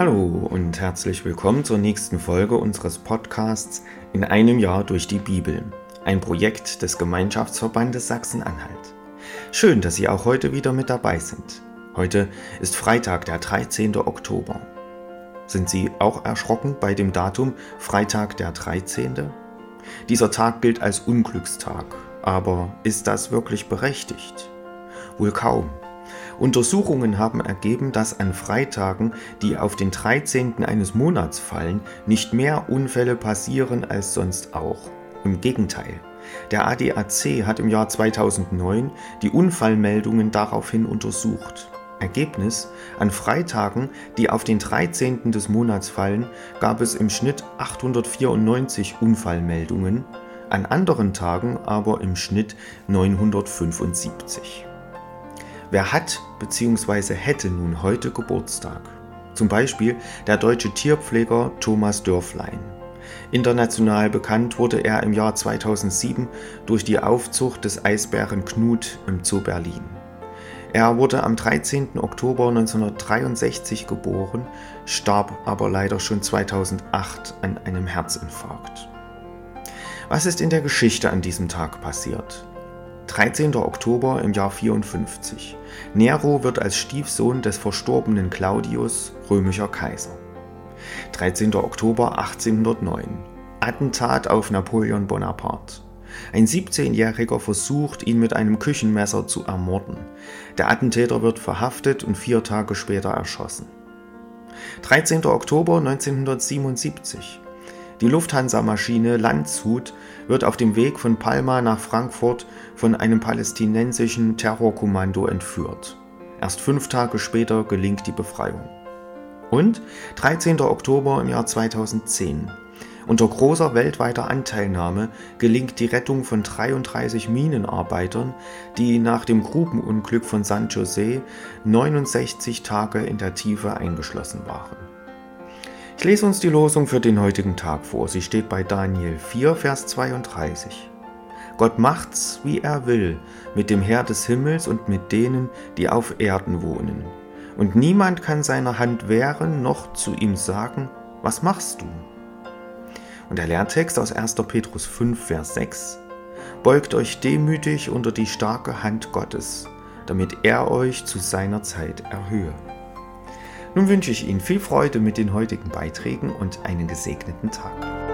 Hallo und herzlich willkommen zur nächsten Folge unseres Podcasts In einem Jahr durch die Bibel, ein Projekt des Gemeinschaftsverbandes Sachsen-Anhalt. Schön, dass Sie auch heute wieder mit dabei sind. Heute ist Freitag, der 13. Oktober. Sind Sie auch erschrocken bei dem Datum Freitag der 13.? Dieser Tag gilt als Unglückstag, aber ist das wirklich berechtigt? Wohl kaum. Untersuchungen haben ergeben, dass an Freitagen, die auf den 13. eines Monats fallen, nicht mehr Unfälle passieren als sonst auch. Im Gegenteil. Der ADAC hat im Jahr 2009 die Unfallmeldungen daraufhin untersucht. Ergebnis, an Freitagen, die auf den 13. des Monats fallen, gab es im Schnitt 894 Unfallmeldungen, an anderen Tagen aber im Schnitt 975. Wer hat bzw. hätte nun heute Geburtstag? Zum Beispiel der deutsche Tierpfleger Thomas Dörflein. International bekannt wurde er im Jahr 2007 durch die Aufzucht des Eisbären Knut im Zoo Berlin. Er wurde am 13. Oktober 1963 geboren, starb aber leider schon 2008 an einem Herzinfarkt. Was ist in der Geschichte an diesem Tag passiert? 13. Oktober im Jahr 54. Nero wird als Stiefsohn des verstorbenen Claudius römischer Kaiser. 13. Oktober 1809. Attentat auf Napoleon Bonaparte. Ein 17-Jähriger versucht, ihn mit einem Küchenmesser zu ermorden. Der Attentäter wird verhaftet und vier Tage später erschossen. 13. Oktober 1977. Die Lufthansa-Maschine Landshut wird auf dem Weg von Palma nach Frankfurt von einem palästinensischen Terrorkommando entführt. Erst fünf Tage später gelingt die Befreiung. Und 13. Oktober im Jahr 2010. Unter großer weltweiter Anteilnahme gelingt die Rettung von 33 Minenarbeitern, die nach dem Grubenunglück von San Jose 69 Tage in der Tiefe eingeschlossen waren. Ich lese uns die Losung für den heutigen Tag vor. Sie steht bei Daniel 4, Vers 32. Gott macht's, wie er will, mit dem Herr des Himmels und mit denen, die auf Erden wohnen. Und niemand kann seiner Hand wehren, noch zu ihm sagen, was machst du? Und der Lehrtext aus 1. Petrus 5, Vers 6. Beugt euch demütig unter die starke Hand Gottes, damit er euch zu seiner Zeit erhöhe. Nun wünsche ich Ihnen viel Freude mit den heutigen Beiträgen und einen gesegneten Tag.